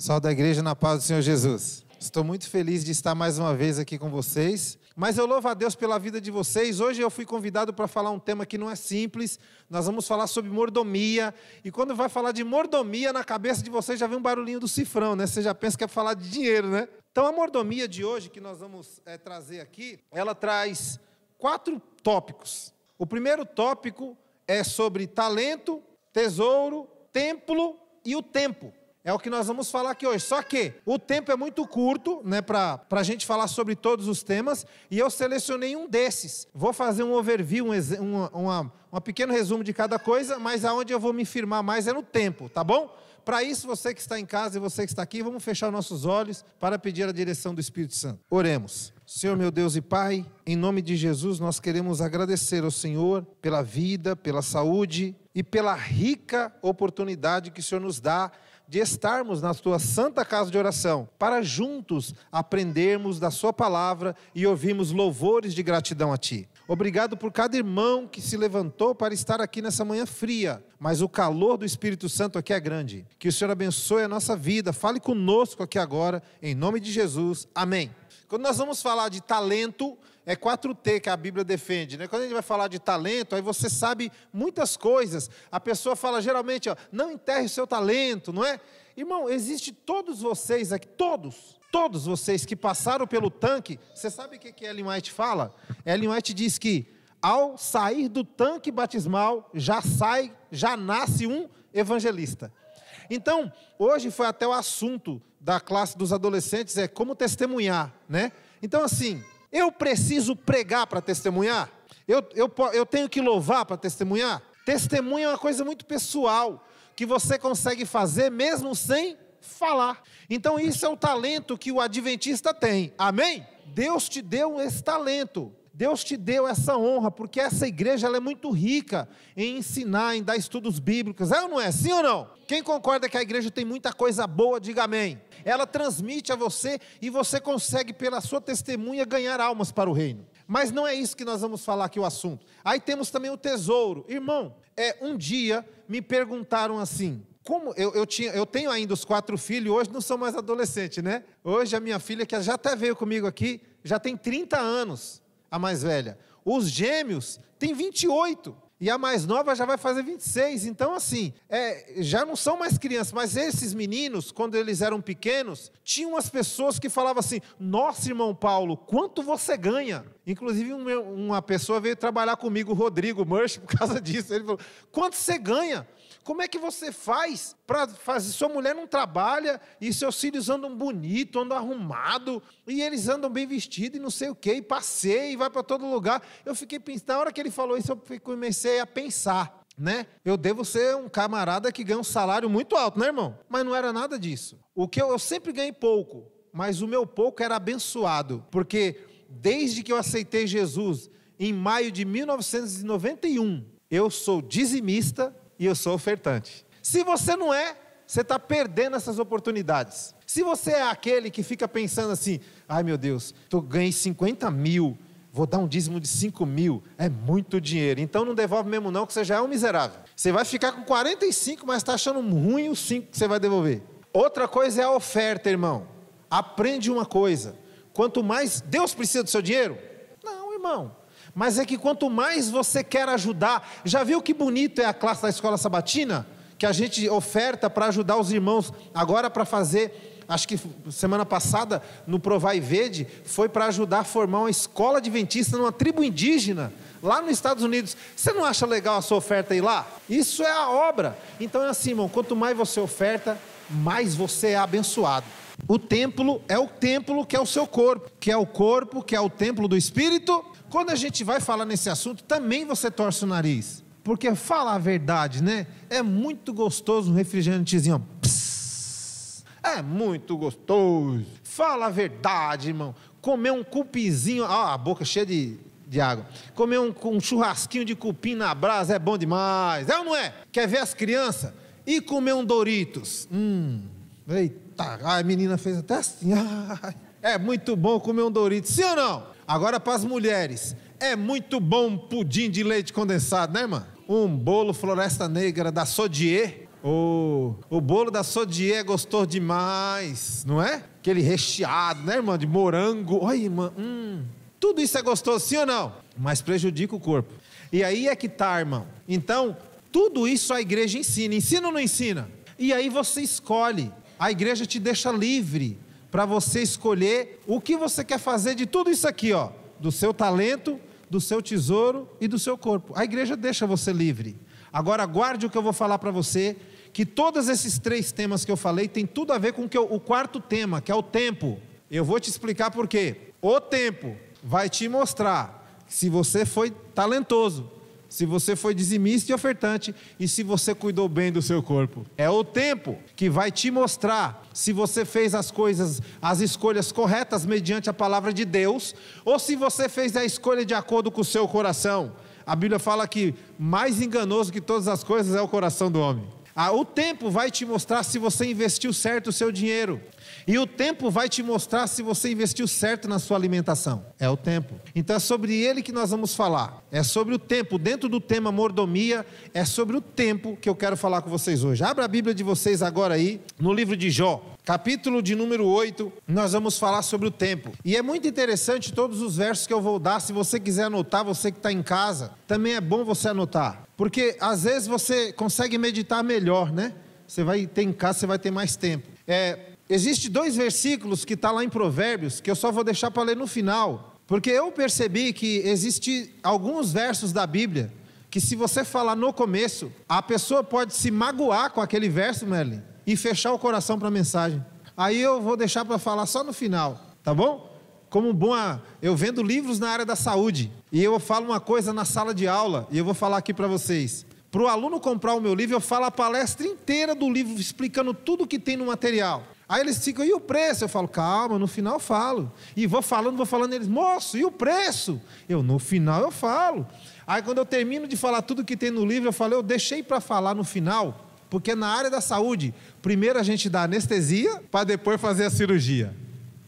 Salve da igreja na paz do Senhor Jesus. Estou muito feliz de estar mais uma vez aqui com vocês. Mas eu louvo a Deus pela vida de vocês. Hoje eu fui convidado para falar um tema que não é simples. Nós vamos falar sobre mordomia. E quando vai falar de mordomia, na cabeça de vocês já vem um barulhinho do cifrão, né? Você já pensa que é falar de dinheiro, né? Então a mordomia de hoje que nós vamos é, trazer aqui, ela traz quatro tópicos. O primeiro tópico é sobre talento, tesouro, templo e o tempo. É o que nós vamos falar aqui hoje. Só que o tempo é muito curto, né, para a gente falar sobre todos os temas, e eu selecionei um desses. Vou fazer um overview, um, um uma, um pequeno resumo de cada coisa, mas aonde eu vou me firmar mais é no tempo, tá bom? Para isso, você que está em casa e você que está aqui, vamos fechar nossos olhos para pedir a direção do Espírito Santo. Oremos. Senhor meu Deus e Pai, em nome de Jesus, nós queremos agradecer ao Senhor pela vida, pela saúde e pela rica oportunidade que o Senhor nos dá de estarmos na tua santa casa de oração, para juntos aprendermos da sua palavra e ouvirmos louvores de gratidão a ti. Obrigado por cada irmão que se levantou para estar aqui nessa manhã fria, mas o calor do Espírito Santo aqui é grande. Que o Senhor abençoe a nossa vida, fale conosco aqui agora, em nome de Jesus. Amém. Quando nós vamos falar de talento, é 4T que a Bíblia defende. Né? Quando a gente vai falar de talento, aí você sabe muitas coisas. A pessoa fala geralmente, ó, não enterre o seu talento, não é? Irmão, existe todos vocês aqui, todos, todos vocês que passaram pelo tanque, você sabe o que, que Ellen White fala? Ellen White diz que ao sair do tanque batismal, já sai, já nasce um evangelista. Então, hoje foi até o assunto da classe dos adolescentes, é como testemunhar, né? Então, assim, eu preciso pregar para testemunhar? Eu, eu, eu tenho que louvar para testemunhar? Testemunho é uma coisa muito pessoal, que você consegue fazer mesmo sem falar. Então, isso é o talento que o adventista tem, amém? Deus te deu esse talento. Deus te deu essa honra, porque essa igreja ela é muito rica em ensinar, em dar estudos bíblicos. É ou não é? Sim ou não? Quem concorda que a igreja tem muita coisa boa, diga amém. Ela transmite a você e você consegue, pela sua testemunha, ganhar almas para o reino. Mas não é isso que nós vamos falar aqui o assunto. Aí temos também o tesouro. Irmão, é um dia me perguntaram assim: como eu, eu, tinha, eu tenho ainda os quatro filhos, hoje não sou mais adolescente, né? Hoje a minha filha, que já até veio comigo aqui, já tem 30 anos a mais velha. Os gêmeos têm 28. E a mais nova já vai fazer 26. Então, assim, é, já não são mais crianças. Mas esses meninos, quando eles eram pequenos, tinham as pessoas que falavam assim: Nossa, irmão Paulo, quanto você ganha? Inclusive, uma pessoa veio trabalhar comigo, o Rodrigo Murch, por causa disso. Ele falou: Quanto você ganha? Como é que você faz para fazer? Sua mulher não trabalha e seus filhos andam bonito, andam arrumado e eles andam bem vestidos e não sei o quê, e passeia e vai para todo lugar. Eu fiquei pensando, na hora que ele falou isso, eu comecei a pensar. Né? Eu devo ser um camarada que ganha um salário muito alto, né, irmão? Mas não era nada disso. O que eu, eu sempre ganhei pouco, mas o meu pouco era abençoado, porque desde que eu aceitei Jesus em maio de 1991, eu sou dizimista e eu sou ofertante. Se você não é, você está perdendo essas oportunidades. Se você é aquele que fica pensando assim, ai meu Deus, eu ganhei 50 mil, vou dar um dízimo de 5 mil, é muito dinheiro. Então não devolve mesmo não, que você já é um miserável. Você vai ficar com 45, mas está achando ruim os 5 que você vai devolver. Outra coisa é a oferta, irmão. Aprende uma coisa. Quanto mais Deus precisa do seu dinheiro? Não, irmão mas é que quanto mais você quer ajudar, já viu que bonito é a classe da escola sabatina? Que a gente oferta para ajudar os irmãos, agora para fazer, acho que semana passada, no Provai Verde, foi para ajudar a formar uma escola adventista numa tribo indígena, lá nos Estados Unidos. Você não acha legal a sua oferta ir lá? Isso é a obra. Então é assim, irmão, quanto mais você oferta, mais você é abençoado. O templo é o templo que é o seu corpo, que é o corpo, que é o templo do Espírito quando a gente vai falar nesse assunto, também você torce o nariz. Porque fala a verdade, né? É muito gostoso um refrigerantezinho. É muito gostoso. Fala a verdade, irmão. Comer um cupizinho, ah, a boca cheia de, de água. Comer um, um churrasquinho de cupim na brasa é bom demais. É ou não é? Quer ver as crianças? E comer um Doritos? Hum, eita, a menina fez até assim. Ai, é muito bom comer um Doritos, sim ou não? Agora para as mulheres, é muito bom um pudim de leite condensado, né, irmã? Um bolo floresta negra da Sodier. O, o bolo da Sodier é gostoso demais, não é? Aquele recheado, né, irmã? De morango. Olha, irmã, hum. Tudo isso é gostoso, sim ou não? Mas prejudica o corpo. E aí é que tá, irmão. Então, tudo isso a igreja ensina. Ensina ou não ensina? E aí você escolhe. A igreja te deixa livre para você escolher o que você quer fazer de tudo isso aqui, ó, do seu talento, do seu tesouro e do seu corpo. A igreja deixa você livre. Agora guarde o que eu vou falar para você, que todos esses três temas que eu falei tem tudo a ver com o quarto tema, que é o tempo. Eu vou te explicar por quê. O tempo vai te mostrar se você foi talentoso, se você foi dizimista e ofertante e se você cuidou bem do seu corpo. É o tempo que vai te mostrar se você fez as coisas, as escolhas corretas mediante a palavra de Deus ou se você fez a escolha de acordo com o seu coração. A Bíblia fala que mais enganoso que todas as coisas é o coração do homem. Ah, o tempo vai te mostrar se você investiu certo o seu dinheiro. E o tempo vai te mostrar se você investiu certo na sua alimentação. É o tempo. Então é sobre ele que nós vamos falar. É sobre o tempo. Dentro do tema mordomia, é sobre o tempo que eu quero falar com vocês hoje. Abra a Bíblia de vocês agora aí, no livro de Jó. Capítulo de número 8, nós vamos falar sobre o tempo. E é muito interessante todos os versos que eu vou dar. Se você quiser anotar, você que está em casa, também é bom você anotar. Porque às vezes você consegue meditar melhor, né? Você vai ter em casa, você vai ter mais tempo. É, Existe dois versículos que está lá em Provérbios que eu só vou deixar para ler no final, porque eu percebi que existe alguns versos da Bíblia que se você falar no começo, a pessoa pode se magoar com aquele verso, Merlin, e fechar o coração para a mensagem. Aí eu vou deixar para falar só no final, tá bom? Como bom, eu vendo livros na área da saúde e eu falo uma coisa na sala de aula e eu vou falar aqui para vocês. Para o aluno comprar o meu livro, eu falo a palestra inteira do livro, explicando tudo que tem no material. Aí eles ficam, e o preço? Eu falo, calma, no final eu falo. E vou falando, vou falando, eles, moço, e o preço? Eu, no final eu falo. Aí quando eu termino de falar tudo que tem no livro, eu falo, eu deixei para falar no final, porque na área da saúde, primeiro a gente dá anestesia, para depois fazer a cirurgia.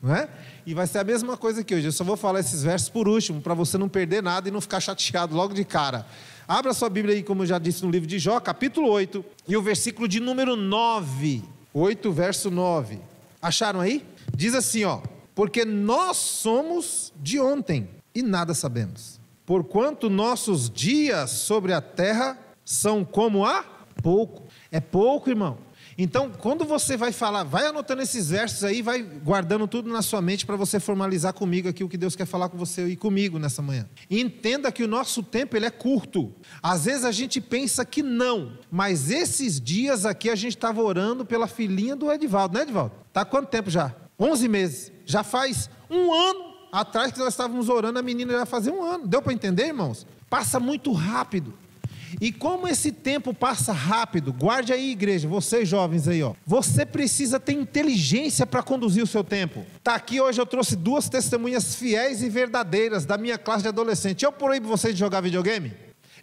Não é? E vai ser a mesma coisa que hoje. Eu só vou falar esses versos por último, para você não perder nada e não ficar chateado logo de cara. Abra sua Bíblia aí, como eu já disse no livro de Jó, capítulo 8, e o versículo de número 9. 8, verso 9. Acharam aí? Diz assim, ó: Porque nós somos de ontem e nada sabemos. Porquanto nossos dias sobre a terra são como há pouco. É pouco, irmão. Então, quando você vai falar, vai anotando esses versos aí, vai guardando tudo na sua mente para você formalizar comigo aqui o que Deus quer falar com você e comigo nessa manhã. E entenda que o nosso tempo ele é curto. Às vezes a gente pensa que não, mas esses dias aqui a gente estava orando pela filhinha do Edivaldo, né, Edivaldo? Tá quanto tempo já? 11 meses. Já faz um ano atrás que nós estávamos orando, a menina já fazia um ano. Deu para entender, irmãos? Passa muito rápido. E como esse tempo passa rápido, guarde aí, igreja, vocês jovens aí, ó. Você precisa ter inteligência para conduzir o seu tempo. Tá aqui hoje eu trouxe duas testemunhas fiéis e verdadeiras da minha classe de adolescente. Eu proíbo vocês de jogar videogame?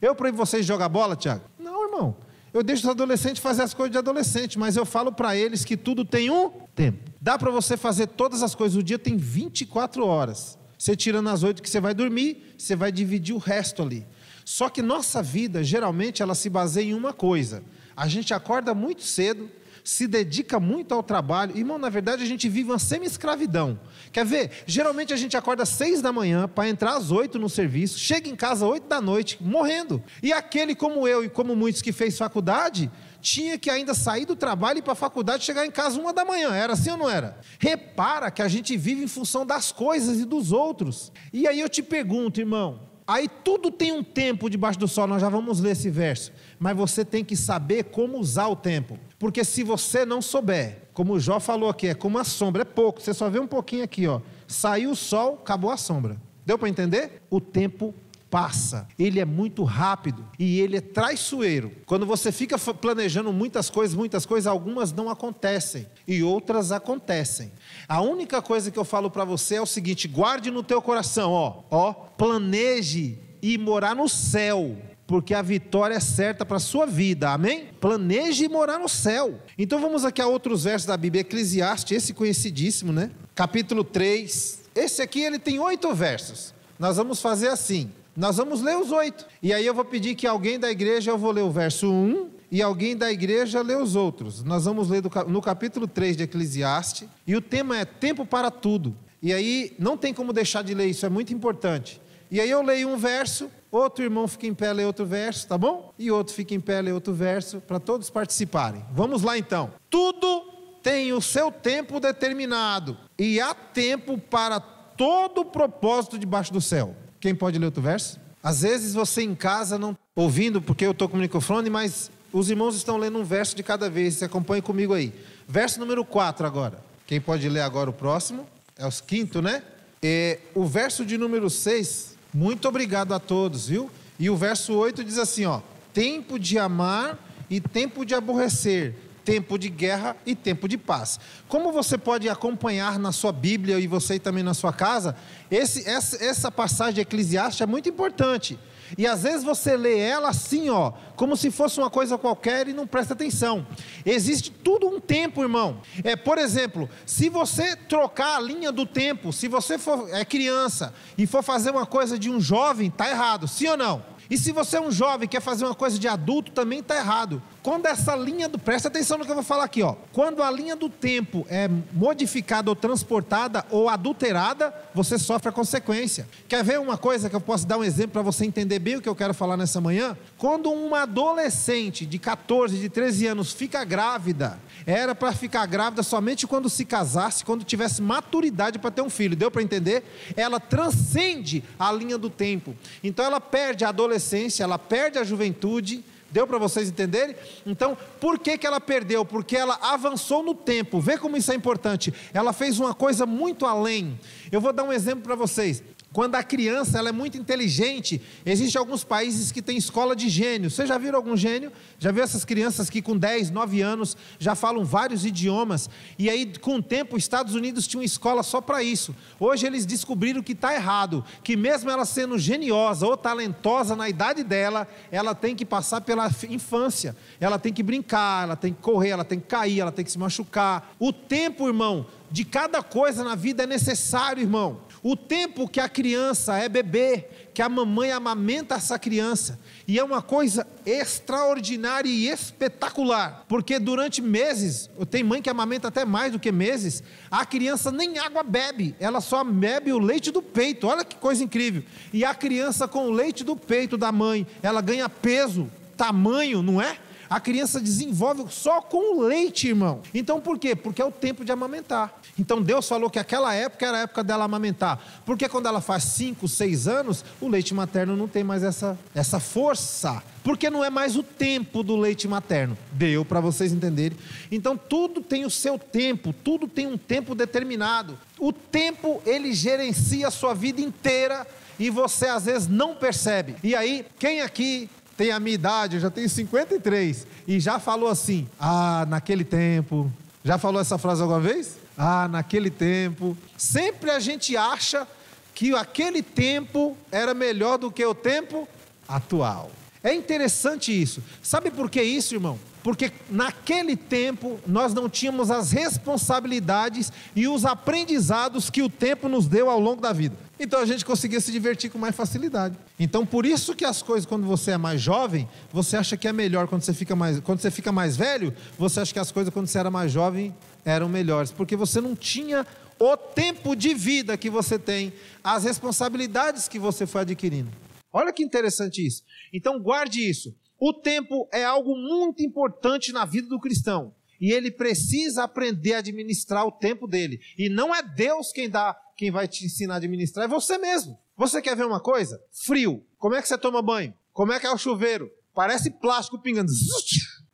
Eu proíbo vocês de jogar bola, Tiago? Não, irmão. Eu deixo os adolescentes fazer as coisas de adolescente, mas eu falo para eles que tudo tem um tempo. Dá para você fazer todas as coisas. O dia tem 24 horas. Você tirando as oito que você vai dormir, você vai dividir o resto ali. Só que nossa vida, geralmente, ela se baseia em uma coisa. A gente acorda muito cedo, se dedica muito ao trabalho. Irmão, na verdade, a gente vive uma semi-escravidão. Quer ver? Geralmente a gente acorda às seis da manhã para entrar às oito no serviço, chega em casa às oito da noite, morrendo. E aquele como eu e como muitos que fez faculdade, tinha que ainda sair do trabalho e para a faculdade chegar em casa uma da manhã. Era assim ou não era? Repara que a gente vive em função das coisas e dos outros. E aí eu te pergunto, irmão, Aí tudo tem um tempo debaixo do sol, nós já vamos ler esse verso. Mas você tem que saber como usar o tempo. Porque se você não souber, como o Jó falou aqui, é como a sombra, é pouco, você só vê um pouquinho aqui, ó. Saiu o sol, acabou a sombra. Deu para entender? O tempo passa, ele é muito rápido e ele é traiçoeiro. Quando você fica planejando muitas coisas, muitas coisas, algumas não acontecem e outras acontecem. A única coisa que eu falo para você é o seguinte: guarde no teu coração, ó, ó, planeje e morar no céu porque a vitória é certa para a sua vida, amém? Planeje morar no céu. Então vamos aqui a outros versos da Bíblia, Eclesiastes, esse conhecidíssimo, né? Capítulo 3. Esse aqui ele tem oito versos. Nós vamos fazer assim: nós vamos ler os oito. E aí eu vou pedir que alguém da igreja, eu vou ler o verso 1 e alguém da igreja lê os outros. Nós vamos ler no capítulo 3 de Eclesiastes, e o tema é tempo para tudo. E aí não tem como deixar de ler isso, é muito importante. E aí eu leio um verso, outro irmão fica em pé, lê outro verso, tá bom? E outro fica em pé, lê outro verso, para todos participarem. Vamos lá então. Tudo tem o seu tempo determinado, e há tempo para todo o propósito debaixo do céu. Quem pode ler outro verso? Às vezes você em casa não ouvindo porque eu estou com o microfone, mas os irmãos estão lendo um verso de cada vez. Você acompanha comigo aí. Verso número 4 agora. Quem pode ler agora o próximo? É o quinto, né? E o verso de número 6, muito obrigado a todos, viu? E o verso 8 diz assim, ó: tempo de amar e tempo de aborrecer, tempo de guerra e tempo de paz. Como você pode acompanhar na sua Bíblia e você também na sua casa, esse, essa, essa passagem de Eclesiastes é muito importante. E às vezes você lê ela assim, ó, como se fosse uma coisa qualquer e não presta atenção. Existe tudo um tempo, irmão. É, por exemplo, se você trocar a linha do tempo, se você for é criança e for fazer uma coisa de um jovem, tá errado, sim ou não? E se você é um jovem e quer fazer uma coisa de adulto, também está errado. Quando essa linha do. Presta atenção no que eu vou falar aqui, ó. Quando a linha do tempo é modificada ou transportada ou adulterada, você sofre a consequência. Quer ver uma coisa que eu posso dar um exemplo para você entender bem o que eu quero falar nessa manhã? Quando uma adolescente de 14, de 13 anos fica grávida, era para ficar grávida somente quando se casasse, quando tivesse maturidade para ter um filho. Deu para entender? Ela transcende a linha do tempo. Então ela perde a adolescência, ela perde a juventude. Deu para vocês entenderem? Então, por que, que ela perdeu? Porque ela avançou no tempo. Vê como isso é importante. Ela fez uma coisa muito além. Eu vou dar um exemplo para vocês. Quando a criança ela é muito inteligente, existem alguns países que têm escola de gênio. Você já viu algum gênio? Já viu essas crianças que com 10, 9 anos já falam vários idiomas? E aí, com o tempo, os Estados Unidos tinha uma escola só para isso. Hoje eles descobriram que está errado, que mesmo ela sendo geniosa ou talentosa na idade dela, ela tem que passar pela infância. Ela tem que brincar, ela tem que correr, ela tem que cair, ela tem que se machucar. O tempo, irmão, de cada coisa na vida é necessário, irmão. O tempo que a criança é bebê, que a mamãe amamenta essa criança, e é uma coisa extraordinária e espetacular, porque durante meses, tem mãe que amamenta até mais do que meses, a criança nem água bebe, ela só bebe o leite do peito, olha que coisa incrível. E a criança com o leite do peito da mãe, ela ganha peso, tamanho, não é? A criança desenvolve só com o leite, irmão. Então por quê? Porque é o tempo de amamentar. Então Deus falou que aquela época era a época dela amamentar. Porque quando ela faz 5, 6 anos, o leite materno não tem mais essa, essa força. Porque não é mais o tempo do leite materno. Deu para vocês entenderem. Então tudo tem o seu tempo, tudo tem um tempo determinado. O tempo ele gerencia a sua vida inteira e você às vezes não percebe. E aí, quem aqui tem a minha idade, eu já tenho 53, e já falou assim: ah, naquele tempo. Já falou essa frase alguma vez? Ah, naquele tempo. Sempre a gente acha que aquele tempo era melhor do que o tempo atual. É interessante isso. Sabe por que isso, irmão? Porque naquele tempo nós não tínhamos as responsabilidades e os aprendizados que o tempo nos deu ao longo da vida. Então a gente conseguia se divertir com mais facilidade. Então por isso que as coisas quando você é mais jovem, você acha que é melhor quando você fica mais, quando você fica mais velho, você acha que as coisas quando você era mais jovem eram melhores, porque você não tinha o tempo de vida que você tem, as responsabilidades que você foi adquirindo. Olha que interessante isso. Então guarde isso. O tempo é algo muito importante na vida do cristão. E ele precisa aprender a administrar o tempo dele. E não é Deus quem dá, quem vai te ensinar a administrar, é você mesmo. Você quer ver uma coisa? Frio. Como é que você toma banho? Como é que é o chuveiro? Parece plástico pingando.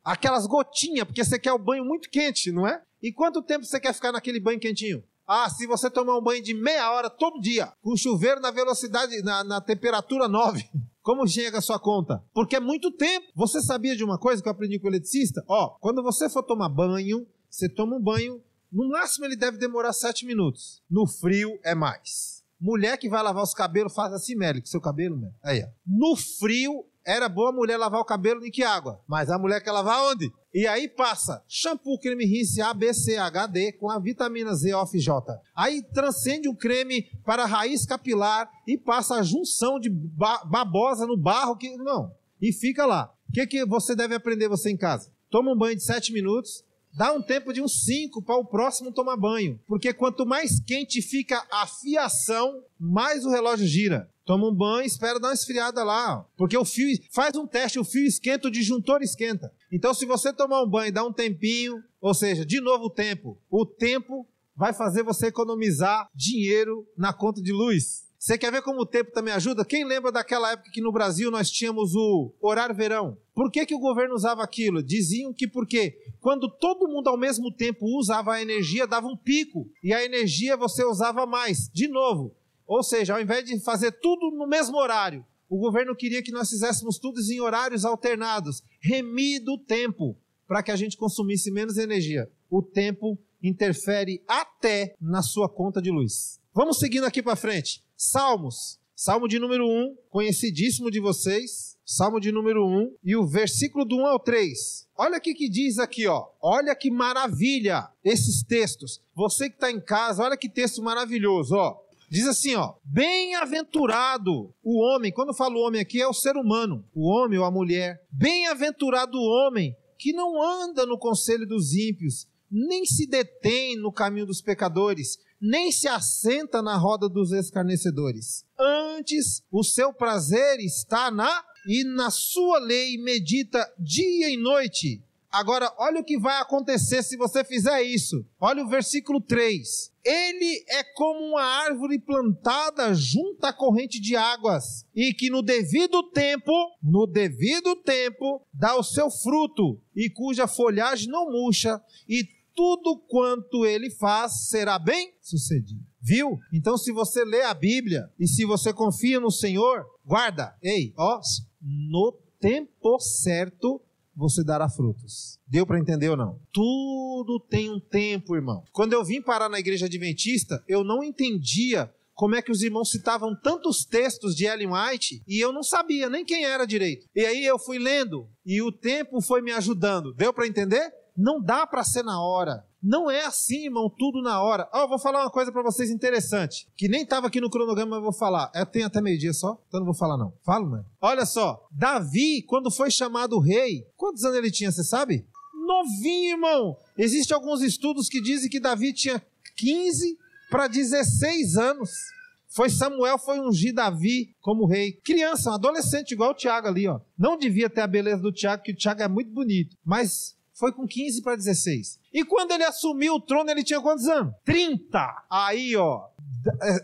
Aquelas gotinhas, porque você quer o banho muito quente, não é? E quanto tempo você quer ficar naquele banho quentinho? Ah, se você tomar um banho de meia hora todo dia, com chuveiro na velocidade, na, na temperatura 9, como chega a sua conta? Porque é muito tempo. Você sabia de uma coisa que eu aprendi com o eletricista? Ó, quando você for tomar banho, você toma um banho, no máximo ele deve demorar 7 minutos. No frio é mais. Mulher que vai lavar os cabelos faz assim, Meli, seu cabelo, Meli. Aí, ó. No frio era boa a mulher lavar o cabelo em que água? Mas a mulher quer lavar onde? E aí passa shampoo, creme rinse A, B, C, H, D com a vitamina Z, off, J. Aí transcende o creme para a raiz capilar e passa a junção de babosa no barro que não. E fica lá. que, que você deve aprender você em casa? Toma um banho de sete minutos, dá um tempo de uns cinco para o próximo tomar banho. Porque quanto mais quente fica a fiação, mais o relógio gira. Toma um banho, espera dar uma esfriada lá. Porque o fio, faz um teste, o fio esquenta, o disjuntor esquenta. Então, se você tomar um banho, dá um tempinho, ou seja, de novo o tempo. O tempo vai fazer você economizar dinheiro na conta de luz. Você quer ver como o tempo também ajuda? Quem lembra daquela época que no Brasil nós tínhamos o horário verão? Por que, que o governo usava aquilo? Diziam que porque quando todo mundo ao mesmo tempo usava a energia, dava um pico. E a energia você usava mais. De novo. Ou seja, ao invés de fazer tudo no mesmo horário, o governo queria que nós fizéssemos tudo em horários alternados. Remido o tempo para que a gente consumisse menos energia. O tempo interfere até na sua conta de luz. Vamos seguindo aqui para frente. Salmos. Salmo de número 1, conhecidíssimo de vocês. Salmo de número 1 e o versículo do 1 ao 3. Olha o que, diz aqui, ó. Olha que maravilha esses textos. Você que está em casa, olha que texto maravilhoso, ó. Diz assim, ó: Bem-aventurado o homem. Quando eu falo homem aqui é o ser humano, o homem ou a mulher. Bem-aventurado o homem que não anda no conselho dos ímpios, nem se detém no caminho dos pecadores, nem se assenta na roda dos escarnecedores. Antes, o seu prazer está na e na sua lei medita dia e noite. Agora, olha o que vai acontecer se você fizer isso. Olha o versículo 3. Ele é como uma árvore plantada junto à corrente de águas, e que no devido tempo, no devido tempo, dá o seu fruto, e cuja folhagem não murcha, e tudo quanto ele faz será bem sucedido. Viu? Então, se você lê a Bíblia e se você confia no Senhor, guarda, ei, ó, no tempo certo você dará frutos. Deu para entender ou não? Tudo tem um tempo, irmão. Quando eu vim parar na igreja adventista, eu não entendia como é que os irmãos citavam tantos textos de Ellen White e eu não sabia nem quem era direito. E aí eu fui lendo e o tempo foi me ajudando. Deu para entender? Não dá para ser na hora. Não é assim, irmão, tudo na hora. Ó, oh, vou falar uma coisa para vocês interessante, que nem estava aqui no cronograma, mas vou falar. Eu tenho até meio-dia só, então não vou falar não. Falo, mano. Olha só, Davi, quando foi chamado rei, quantos anos ele tinha, você sabe? Novinho, irmão. Existem alguns estudos que dizem que Davi tinha 15 para 16 anos. Foi Samuel foi ungir Davi como rei. Criança, um adolescente igual o Tiago ali, ó. Não devia ter a beleza do Tiago, que o Tiago é muito bonito, mas foi com 15 para 16. E quando ele assumiu o trono, ele tinha quantos anos? 30. Aí, ó,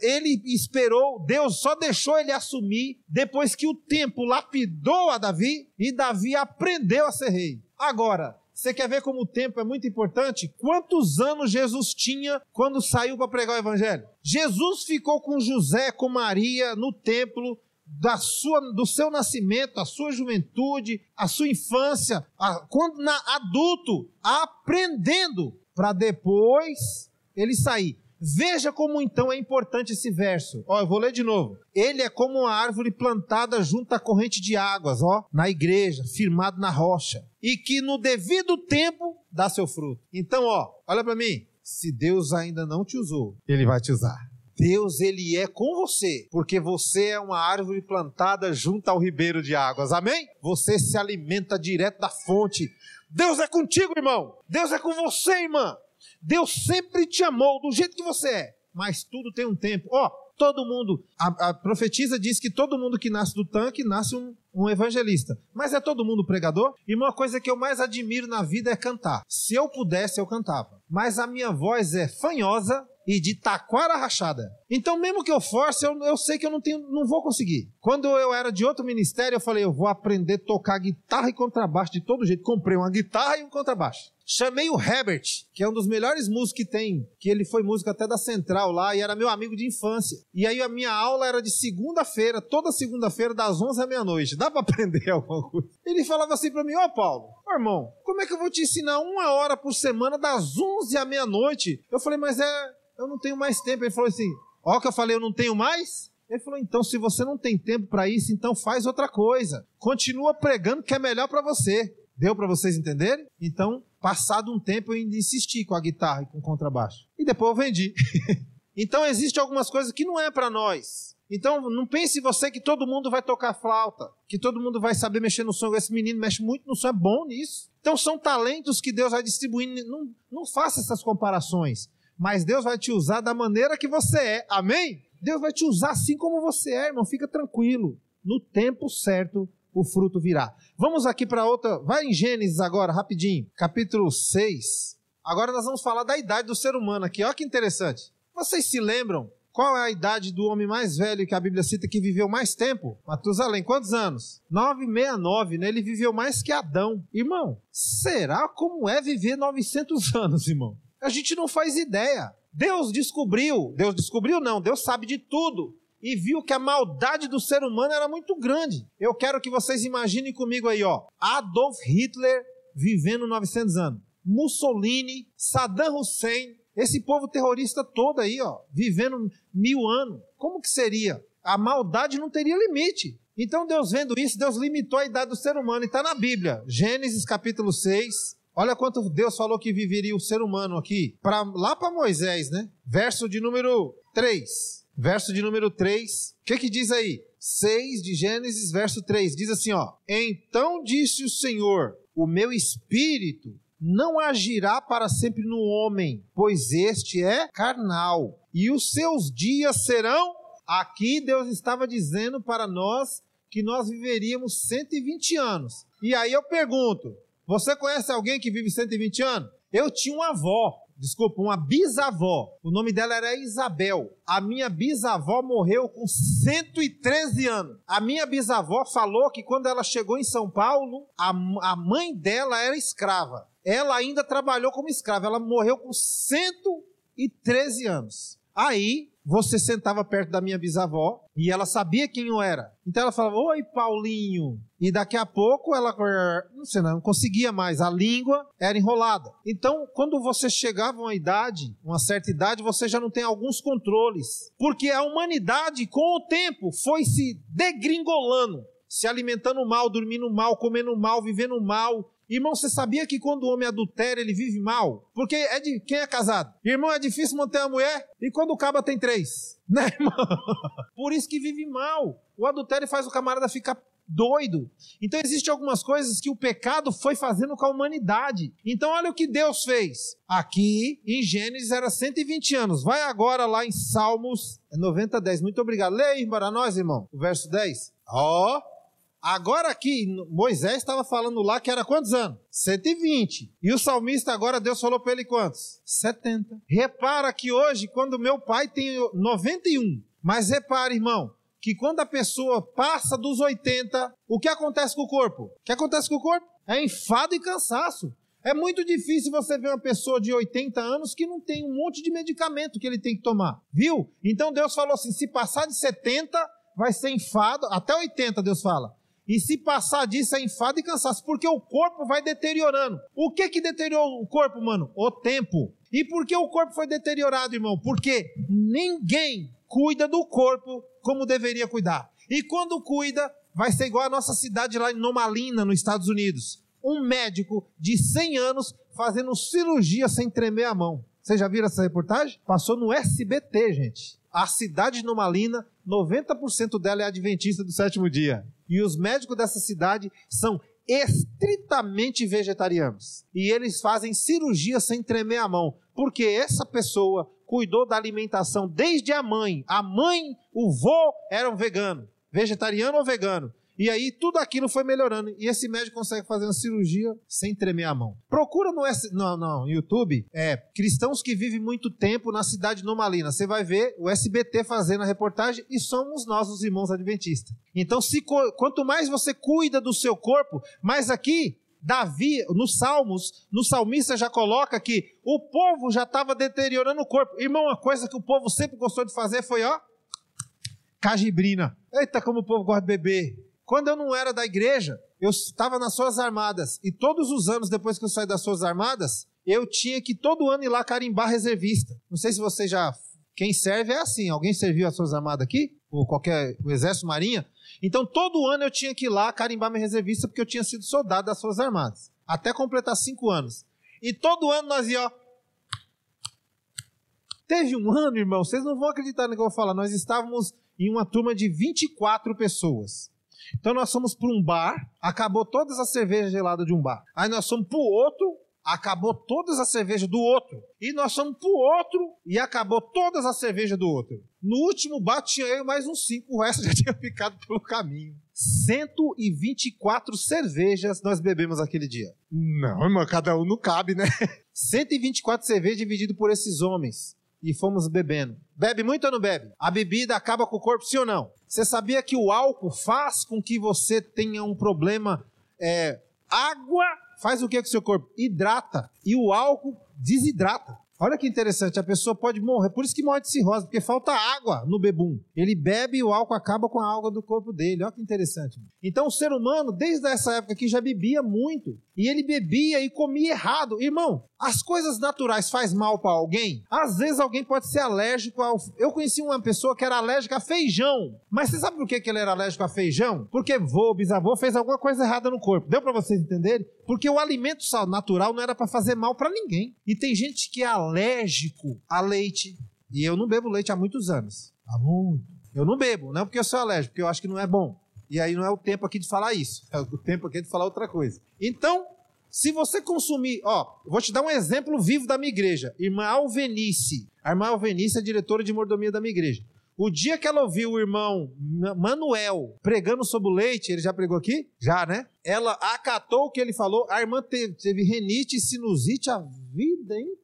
ele esperou, Deus só deixou ele assumir depois que o tempo lapidou a Davi e Davi aprendeu a ser rei. Agora, você quer ver como o tempo é muito importante? Quantos anos Jesus tinha quando saiu para pregar o evangelho? Jesus ficou com José, com Maria no templo da sua, do seu nascimento, a sua juventude, a sua infância, a, quando na, adulto, aprendendo para depois ele sair. Veja como então é importante esse verso. Ó, eu vou ler de novo. Ele é como uma árvore plantada junto à corrente de águas, ó, na igreja, firmado na rocha, e que no devido tempo dá seu fruto. Então, ó, olha para mim. Se Deus ainda não te usou, ele vai te usar. Deus ele é com você, porque você é uma árvore plantada junto ao ribeiro de águas. Amém? Você se alimenta direto da fonte. Deus é contigo, irmão. Deus é com você, irmã. Deus sempre te amou do jeito que você é. Mas tudo tem um tempo. Ó, oh, todo mundo. A, a, profetisa diz que todo mundo que nasce do tanque nasce um, um evangelista. Mas é todo mundo pregador? E uma coisa que eu mais admiro na vida é cantar. Se eu pudesse, eu cantava. Mas a minha voz é fanhosa e de taquara rachada. Então, mesmo que eu force, eu, eu sei que eu não, tenho, não vou conseguir. Quando eu era de outro ministério, eu falei, eu vou aprender a tocar guitarra e contrabaixo de todo jeito. Comprei uma guitarra e um contrabaixo. Chamei o Herbert, que é um dos melhores músicos que tem, que ele foi músico até da Central lá e era meu amigo de infância. E aí a minha aula era de segunda-feira, toda segunda-feira, das 11 à meia-noite. Dá para aprender alguma coisa? Ele falava assim para mim: Ó, oh, Paulo, oh, irmão, como é que eu vou te ensinar uma hora por semana, das 11 à meia-noite? Eu falei, mas é eu não tenho mais tempo. Ele falou assim: Ó, que eu falei, eu não tenho mais? Ele falou: então, se você não tem tempo para isso, então faz outra coisa. Continua pregando que é melhor para você. Deu para vocês entenderem? Então, passado um tempo, eu ainda insisti com a guitarra e com o contrabaixo. E depois eu vendi. então, existem algumas coisas que não é para nós. Então, não pense você que todo mundo vai tocar flauta, que todo mundo vai saber mexer no som. Esse menino mexe muito no som, é bom nisso. Então, são talentos que Deus vai distribuindo. Não, não faça essas comparações. Mas Deus vai te usar da maneira que você é. Amém? Deus vai te usar assim como você é, irmão. Fica tranquilo. No tempo certo, o fruto virá. Vamos aqui para outra. Vai em Gênesis agora, rapidinho. Capítulo 6. Agora nós vamos falar da idade do ser humano aqui. Olha que interessante. Vocês se lembram qual é a idade do homem mais velho que a Bíblia cita que viveu mais tempo? Matusalém, quantos anos? 969, né? Ele viveu mais que Adão. Irmão, será como é viver 900 anos, irmão? A gente não faz ideia. Deus descobriu, Deus descobriu não, Deus sabe de tudo e viu que a maldade do ser humano era muito grande. Eu quero que vocês imaginem comigo aí, ó, Adolf Hitler vivendo 900 anos. Mussolini, Saddam Hussein, esse povo terrorista todo aí, ó, vivendo mil anos. Como que seria? A maldade não teria limite. Então Deus vendo isso, Deus limitou a idade do ser humano. E está na Bíblia, Gênesis capítulo 6. Olha quanto Deus falou que viveria o ser humano aqui. Pra, lá para Moisés, né? Verso de número 3. Verso de número 3. O que que diz aí? 6 de Gênesis, verso 3. Diz assim, ó. Então disse o Senhor, o meu espírito não agirá para sempre no homem, pois este é carnal, e os seus dias serão. Aqui Deus estava dizendo para nós que nós viveríamos 120 anos. E aí eu pergunto: você conhece alguém que vive 120 anos? Eu tinha uma avó, desculpa, uma bisavó. O nome dela era Isabel. A minha bisavó morreu com 113 anos. A minha bisavó falou que quando ela chegou em São Paulo, a, a mãe dela era escrava ela ainda trabalhou como escrava. Ela morreu com 113 anos. Aí você sentava perto da minha bisavó e ela sabia quem eu era. Então ela falava: Oi, Paulinho. E daqui a pouco ela não sei, não conseguia mais. A língua era enrolada. Então, quando você chegava a uma idade, uma certa idade, você já não tem alguns controles. Porque a humanidade, com o tempo, foi se degringolando se alimentando mal, dormindo mal, comendo mal, vivendo mal, Irmão, você sabia que quando o homem adultera, ele vive mal? Porque é de quem é casado? Irmão, é difícil manter uma mulher? E quando o caba tem três? Né, irmão? Por isso que vive mal. O adultério faz o camarada ficar doido. Então existem algumas coisas que o pecado foi fazendo com a humanidade. Então olha o que Deus fez. Aqui em Gênesis era 120 anos. Vai agora lá em Salmos 90, 10. Muito obrigado. Leia para nós, irmão. O verso 10. Ó, oh, Agora aqui, Moisés estava falando lá que era quantos anos? 120. E o salmista agora, Deus falou para ele quantos? 70. Repara que hoje, quando meu pai tem 91, mas repara, irmão, que quando a pessoa passa dos 80, o que acontece com o corpo? O que acontece com o corpo? É enfado e cansaço. É muito difícil você ver uma pessoa de 80 anos que não tem um monte de medicamento que ele tem que tomar, viu? Então Deus falou assim: se passar de 70, vai ser enfado, até 80 Deus fala. E se passar disso é enfado e cansaço, porque o corpo vai deteriorando. O que que deteriorou o corpo, mano? O tempo. E por que o corpo foi deteriorado, irmão? Porque ninguém cuida do corpo como deveria cuidar. E quando cuida, vai ser igual a nossa cidade lá em Nomalina, nos Estados Unidos. Um médico de 100 anos fazendo cirurgia sem tremer a mão. Vocês já viram essa reportagem? Passou no SBT, gente. A cidade de Nomalina, 90% dela é adventista do sétimo dia. E os médicos dessa cidade são estritamente vegetarianos. E eles fazem cirurgia sem tremer a mão, porque essa pessoa cuidou da alimentação desde a mãe. A mãe, o vô eram vegano, vegetariano ou vegano. E aí tudo aquilo foi melhorando. E esse médico consegue fazer uma cirurgia sem tremer a mão. Procura no, no, no YouTube é, cristãos que vivem muito tempo na cidade de Nomalina. Você vai ver o SBT fazendo a reportagem e somos nós, os irmãos adventistas. Então, se, quanto mais você cuida do seu corpo, mais aqui Davi, nos Salmos, no salmista já coloca que o povo já estava deteriorando o corpo. Irmão, uma coisa que o povo sempre gostou de fazer foi, ó, cajibrina. Eita, como o povo gosta de beber. Quando eu não era da igreja, eu estava nas suas armadas. E todos os anos depois que eu saí das suas armadas, eu tinha que todo ano ir lá carimbar reservista. Não sei se você já. Quem serve é assim. Alguém serviu as suas armadas aqui? Ou qualquer. O Exército Marinha? Então todo ano eu tinha que ir lá carimbar minha reservista porque eu tinha sido soldado das suas armadas. Até completar cinco anos. E todo ano nós ia, ó. Teve um ano, irmão, vocês não vão acreditar no que eu vou falar. Nós estávamos em uma turma de 24 pessoas. Então nós fomos para um bar, acabou todas as cervejas geladas de um bar. Aí nós fomos para o outro, acabou todas as cervejas do outro. E nós fomos pro outro e acabou todas as cervejas do outro. No último bar tinha eu mais uns cinco, o resto já tinha ficado pelo caminho. 124 cervejas nós bebemos aquele dia. Não, irmão, cada um não cabe, né? 124 cervejas dividido por esses homens. E fomos bebendo. Bebe muito ou não bebe? A bebida acaba com o corpo, sim ou não? Você sabia que o álcool faz com que você tenha um problema? É, água faz o que com o seu corpo? Hidrata. E o álcool desidrata. Olha que interessante, a pessoa pode morrer, por isso que morre de cirrose, porque falta água no bebum. Ele bebe e o álcool acaba com a água do corpo dele. Olha que interessante. Então o ser humano, desde essa época aqui, já bebia muito. E ele bebia e comia errado. Irmão, as coisas naturais faz mal para alguém? Às vezes alguém pode ser alérgico ao. Eu conheci uma pessoa que era alérgica a feijão. Mas você sabe por que ele era alérgico a feijão? Porque vô, bisavô fez alguma coisa errada no corpo. Deu para vocês entenderem? Porque o alimento natural não era para fazer mal para ninguém. E tem gente que é alérgico a leite. E eu não bebo leite há muitos anos. Há muito. Eu não bebo, não porque eu sou alérgico, porque eu acho que não é bom. E aí não é o tempo aqui de falar isso. É o tempo aqui de falar outra coisa. Então, se você consumir, ó, vou te dar um exemplo vivo da minha igreja. Irmã Alvenice. A irmã Alvenice é diretora de mordomia da minha igreja. O dia que ela ouviu o irmão Manuel pregando sobre o leite, ele já pregou aqui? Já, né? Ela acatou o que ele falou. A irmã teve, teve renite e sinusite a vida inteira.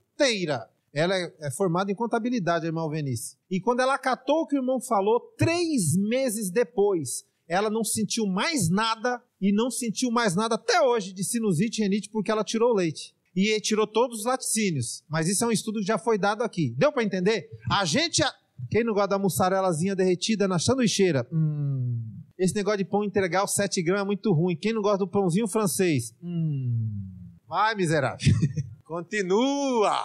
Ela é, é, formada em contabilidade, a irmã Alvenice. E quando ela acatou o que o irmão falou, três meses depois, ela não sentiu mais nada e não sentiu mais nada até hoje de sinusite e renite porque ela tirou o leite. E tirou todos os laticínios. Mas isso é um estudo que já foi dado aqui. Deu para entender? A gente. Quem não gosta da mussarelazinha derretida na sanduicheira? Hum. Esse negócio de pão integral 7 gramas é muito ruim. Quem não gosta do pãozinho francês? Hum. Vai, miserável. Continua.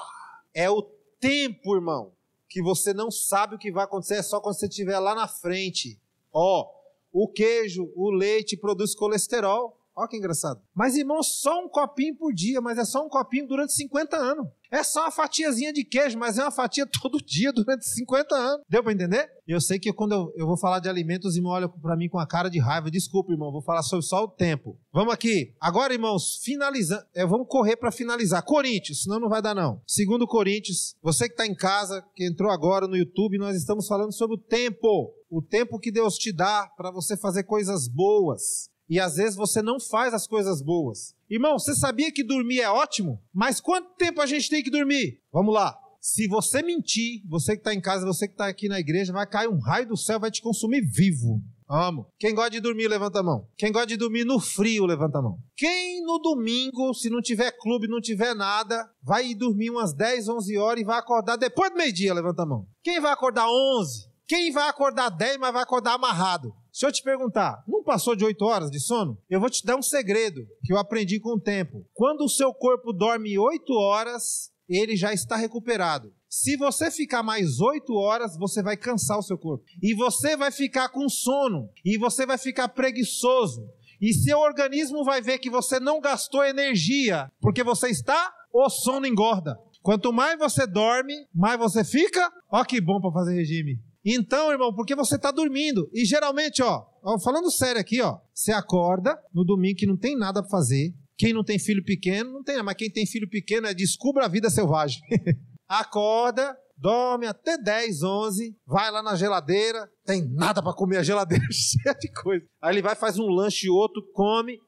É o tempo, irmão, que você não sabe o que vai acontecer. É só quando você estiver lá na frente. Ó, oh, o queijo, o leite produz colesterol. Olha que engraçado. Mas, irmão, só um copinho por dia, mas é só um copinho durante 50 anos. É só uma fatiazinha de queijo, mas é uma fatia todo dia durante 50 anos. Deu para entender? Eu sei que quando eu, eu vou falar de alimentos, irmão olha para mim com a cara de raiva. Desculpa, irmão, vou falar sobre só o tempo. Vamos aqui. Agora, irmãos, finalizando. É, vamos correr para finalizar. Coríntios, senão não vai dar não. Segundo Coríntios, você que está em casa, que entrou agora no YouTube, nós estamos falando sobre o tempo. O tempo que Deus te dá para você fazer coisas boas. E às vezes você não faz as coisas boas. Irmão, você sabia que dormir é ótimo? Mas quanto tempo a gente tem que dormir? Vamos lá. Se você mentir, você que está em casa, você que está aqui na igreja, vai cair um raio do céu, vai te consumir vivo. Amo. Quem gosta de dormir, levanta a mão. Quem gosta de dormir no frio, levanta a mão. Quem no domingo, se não tiver clube, não tiver nada, vai dormir umas 10, 11 horas e vai acordar depois do meio-dia, levanta a mão. Quem vai acordar 11? Quem vai acordar 10, mas vai acordar amarrado? Se eu te perguntar, não passou de 8 horas de sono? Eu vou te dar um segredo que eu aprendi com o tempo. Quando o seu corpo dorme 8 horas, ele já está recuperado. Se você ficar mais 8 horas, você vai cansar o seu corpo. E você vai ficar com sono. E você vai ficar preguiçoso. E seu organismo vai ver que você não gastou energia porque você está, o sono engorda. Quanto mais você dorme, mais você fica. Ó, que bom para fazer regime. Então, irmão, porque você está dormindo. E geralmente, ó, falando sério aqui, ó, você acorda no domingo que não tem nada para fazer. Quem não tem filho pequeno, não tem, mas quem tem filho pequeno é descubra a vida selvagem. acorda, dorme até 10, 11, vai lá na geladeira, tem nada para comer, a geladeira cheia de coisa. Aí ele vai, faz um lanche outro, come,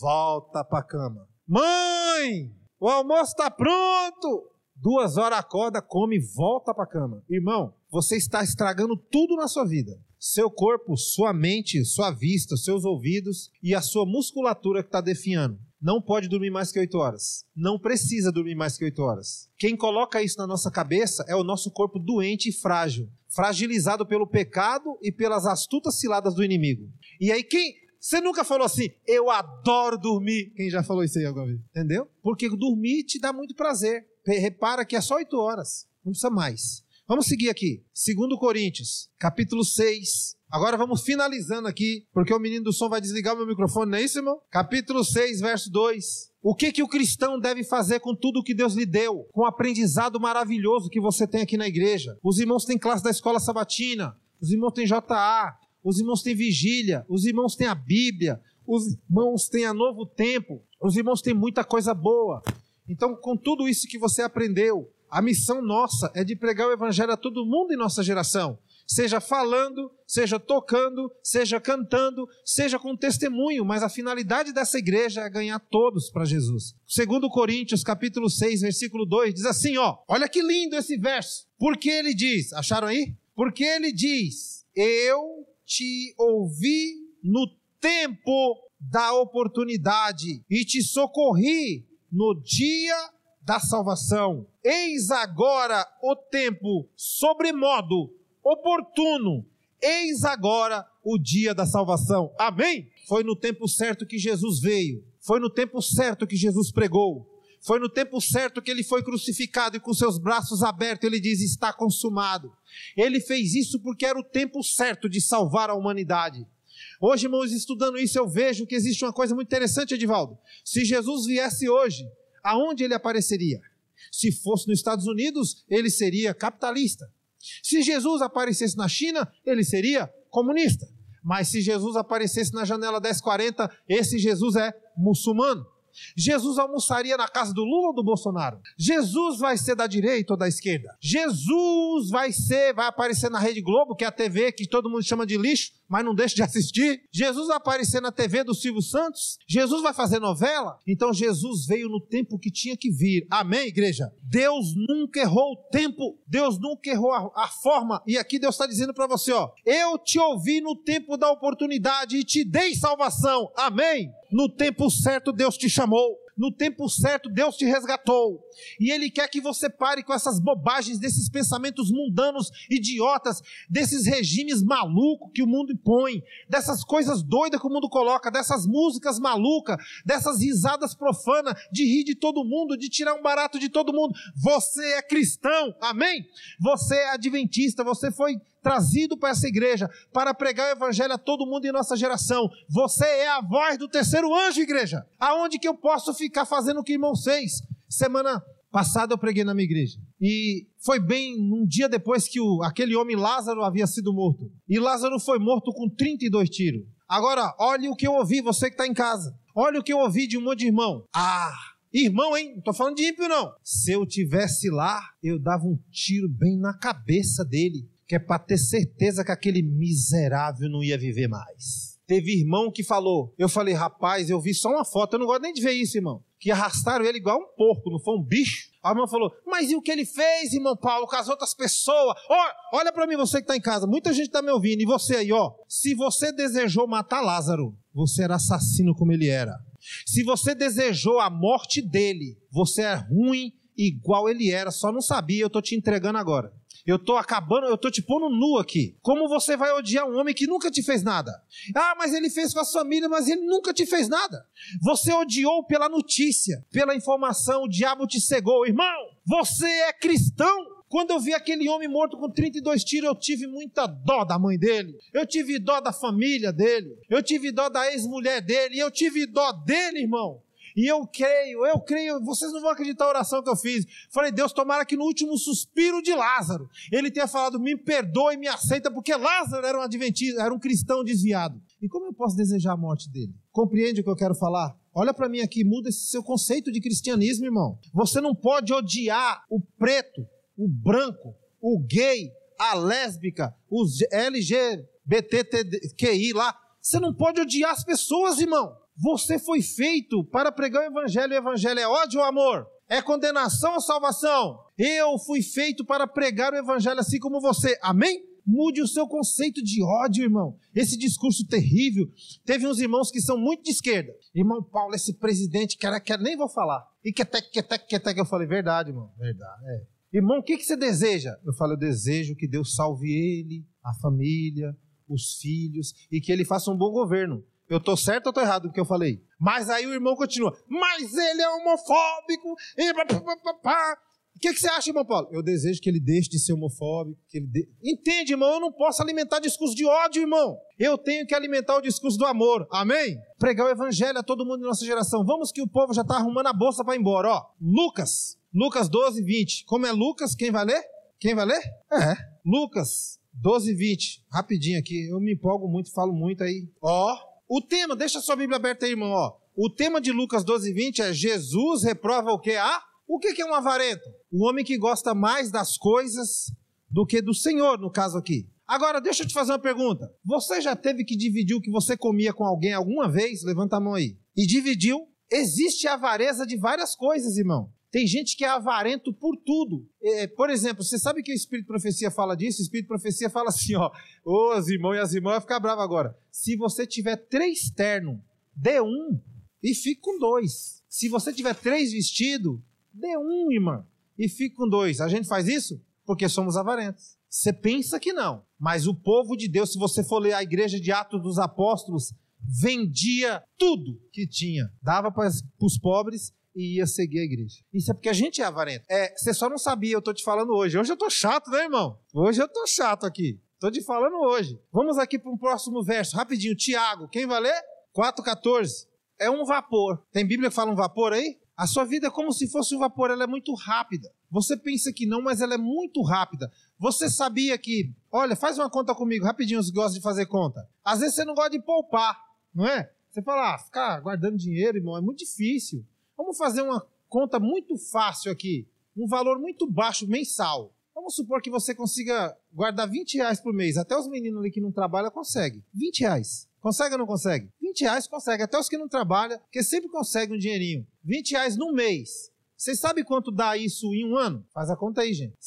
volta para cama. Mãe, o almoço está pronto! Duas horas acorda, come, volta para cama. Irmão, você está estragando tudo na sua vida. Seu corpo, sua mente, sua vista, seus ouvidos e a sua musculatura que está definhando. Não pode dormir mais que oito horas. Não precisa dormir mais que oito horas. Quem coloca isso na nossa cabeça é o nosso corpo doente e frágil, fragilizado pelo pecado e pelas astutas ciladas do inimigo. E aí quem você nunca falou assim, eu adoro dormir. Quem já falou isso aí alguma vez? Entendeu? Porque dormir te dá muito prazer. Repara que é só oito horas, não precisa mais. Vamos seguir aqui. 2 Coríntios, capítulo 6. Agora vamos finalizando aqui, porque o menino do som vai desligar o meu microfone, não é isso, irmão? Capítulo 6, verso 2. O que, que o cristão deve fazer com tudo que Deus lhe deu? Com o aprendizado maravilhoso que você tem aqui na igreja. Os irmãos têm classe da escola sabatina, os irmãos têm JA, os irmãos têm vigília, os irmãos têm a Bíblia, os irmãos têm a Novo Tempo, os irmãos têm muita coisa boa. Então, com tudo isso que você aprendeu, a missão nossa é de pregar o Evangelho a todo mundo em nossa geração seja falando, seja tocando, seja cantando, seja com testemunho, mas a finalidade dessa igreja é ganhar todos para Jesus. Segundo Coríntios, capítulo 6, versículo 2, diz assim, ó, olha que lindo esse verso. Porque ele diz, acharam aí? Porque ele diz: "Eu te ouvi no tempo da oportunidade e te socorri no dia da salvação. Eis agora o tempo sobremodo oportuno. Eis agora o dia da salvação. Amém? Foi no tempo certo que Jesus veio. Foi no tempo certo que Jesus pregou. Foi no tempo certo que ele foi crucificado e com seus braços abertos ele diz: Está consumado. Ele fez isso porque era o tempo certo de salvar a humanidade. Hoje, irmãos, estudando isso, eu vejo que existe uma coisa muito interessante, Edivaldo. Se Jesus viesse hoje, aonde ele apareceria? Se fosse nos Estados Unidos, ele seria capitalista. Se Jesus aparecesse na China, ele seria comunista. Mas se Jesus aparecesse na janela 1040, esse Jesus é muçulmano. Jesus almoçaria na casa do Lula ou do Bolsonaro? Jesus vai ser da direita ou da esquerda? Jesus vai ser, vai aparecer na Rede Globo, que é a TV que todo mundo chama de lixo, mas não deixa de assistir. Jesus vai aparecer na TV do Silvio Santos. Jesus vai fazer novela. Então Jesus veio no tempo que tinha que vir. Amém, igreja? Deus nunca errou o tempo. Deus nunca errou a, a forma. E aqui Deus está dizendo para você, ó, eu te ouvi no tempo da oportunidade e te dei salvação. Amém? No tempo certo Deus te chamou no tempo certo Deus te resgatou. E Ele quer que você pare com essas bobagens, desses pensamentos mundanos, idiotas, desses regimes malucos que o mundo impõe, dessas coisas doidas que o mundo coloca, dessas músicas malucas, dessas risadas profanas, de rir de todo mundo, de tirar um barato de todo mundo. Você é cristão, amém? Você é adventista, você foi trazido para essa igreja para pregar o evangelho a todo mundo em nossa geração. Você é a voz do terceiro anjo, igreja. Aonde que eu posso ficar fazendo o que irmão fez? Semana passada eu preguei na minha igreja. E foi bem um dia depois que o, aquele homem Lázaro havia sido morto. E Lázaro foi morto com 32 tiros. Agora, olhe o que eu ouvi, você que está em casa. Olha o que eu ouvi de um monte de irmão. Ah, Irmão, hein? Não tô falando de ímpio, não. Se eu tivesse lá, eu dava um tiro bem na cabeça dele que é para ter certeza que aquele miserável não ia viver mais. Teve irmão que falou, eu falei, rapaz, eu vi só uma foto, eu não gosto nem de ver isso, irmão. Que arrastaram ele igual um porco, não foi um bicho? A irmã falou, mas e o que ele fez, irmão Paulo, com as outras pessoas? Oh, olha para mim, você que está em casa, muita gente está me ouvindo, e você aí, ó. Se você desejou matar Lázaro, você era assassino como ele era. Se você desejou a morte dele, você é ruim igual ele era, só não sabia, eu estou te entregando agora. Eu estou acabando, eu estou te pondo nu aqui. Como você vai odiar um homem que nunca te fez nada? Ah, mas ele fez com a família, mas ele nunca te fez nada. Você odiou pela notícia, pela informação, o diabo te cegou. Irmão, você é cristão. Quando eu vi aquele homem morto com 32 tiros, eu tive muita dó da mãe dele. Eu tive dó da família dele. Eu tive dó da ex-mulher dele. Eu tive dó dele, irmão. E eu creio, eu creio, vocês não vão acreditar a oração que eu fiz. Falei, Deus, tomara que no último suspiro de Lázaro, ele tenha falado, me perdoe, me aceita, porque Lázaro era um adventista, era um cristão desviado. E como eu posso desejar a morte dele? Compreende o que eu quero falar? Olha para mim aqui, muda esse seu conceito de cristianismo, irmão. Você não pode odiar o preto, o branco, o gay, a lésbica, os LGBTQI lá. Você não pode odiar as pessoas, irmão. Você foi feito para pregar o evangelho. O evangelho é ódio ou amor? É condenação ou salvação? Eu fui feito para pregar o evangelho assim como você. Amém? Mude o seu conceito de ódio, irmão. Esse discurso terrível. Teve uns irmãos que são muito de esquerda. Irmão Paulo, esse presidente, que era, nem vou falar. E que até, que até, que até que eu falei, verdade, irmão. Verdade, é. Irmão, o que, que você deseja? Eu falo, eu desejo que Deus salve ele, a família, os filhos e que ele faça um bom governo. Eu tô certo ou tô errado no que eu falei? Mas aí o irmão continua, mas ele é homofóbico, e pá, pá, pá, pá. que, que você acha, irmão Paulo? Eu desejo que ele deixe de ser homofóbico. Que ele de... Entende, irmão? Eu não posso alimentar discurso de ódio, irmão. Eu tenho que alimentar o discurso do amor. Amém? Pregar o evangelho a todo mundo da nossa geração. Vamos que o povo já está arrumando a bolsa para ir embora. Ó, Lucas. Lucas 12, 20. Como é Lucas? Quem vai ler? Quem vai ler? É. Lucas 12, 20. Rapidinho aqui. Eu me empolgo muito, falo muito aí. Ó, o tema, deixa sua Bíblia aberta aí, irmão. Ó. O tema de Lucas 12, 20 é Jesus reprova o que? Ah, o que é um avarento? O homem que gosta mais das coisas do que do Senhor, no caso aqui. Agora, deixa eu te fazer uma pergunta. Você já teve que dividir o que você comia com alguém alguma vez? Levanta a mão aí. E dividiu? Existe avareza de várias coisas, irmão. Tem gente que é avarento por tudo. É, por exemplo, você sabe que o Espírito Profecia fala disso? O Espírito Profecia fala assim, ó. Ô, as irmãos e as irmãs vão ficar bravas agora. Se você tiver três ternos, dê um e fique com dois. Se você tiver três vestidos, dê um, irmã, e fique com dois. A gente faz isso porque somos avarentos. Você pensa que não, mas o povo de Deus, se você for ler a igreja de Atos dos Apóstolos, vendia tudo que tinha, dava para os pobres e ia seguir a igreja. Isso é porque a gente é avarento. É, você só não sabia, eu tô te falando hoje. Hoje eu tô chato, né, irmão? Hoje eu tô chato aqui. Tô te falando hoje. Vamos aqui para um próximo verso, rapidinho. Tiago, quem vai ler? 4,14 é um vapor. Tem Bíblia que fala um vapor aí? A sua vida é como se fosse um vapor, ela é muito rápida. Você pensa que não, mas ela é muito rápida. Você sabia que, olha, faz uma conta comigo, rapidinho, você gosta de fazer conta. Às vezes você não gosta de poupar, não é? Você fala, ah, ficar guardando dinheiro, irmão, é muito difícil. Vamos fazer uma conta muito fácil aqui, um valor muito baixo mensal. Vamos supor que você consiga guardar 20 reais por mês. Até os meninos ali que não trabalham conseguem. 20 reais. Consegue ou não consegue? 20 reais consegue. Até os que não trabalham, porque sempre conseguem um dinheirinho. 20 reais no mês. Você sabe quanto dá isso em um ano? Faz a conta aí, gente.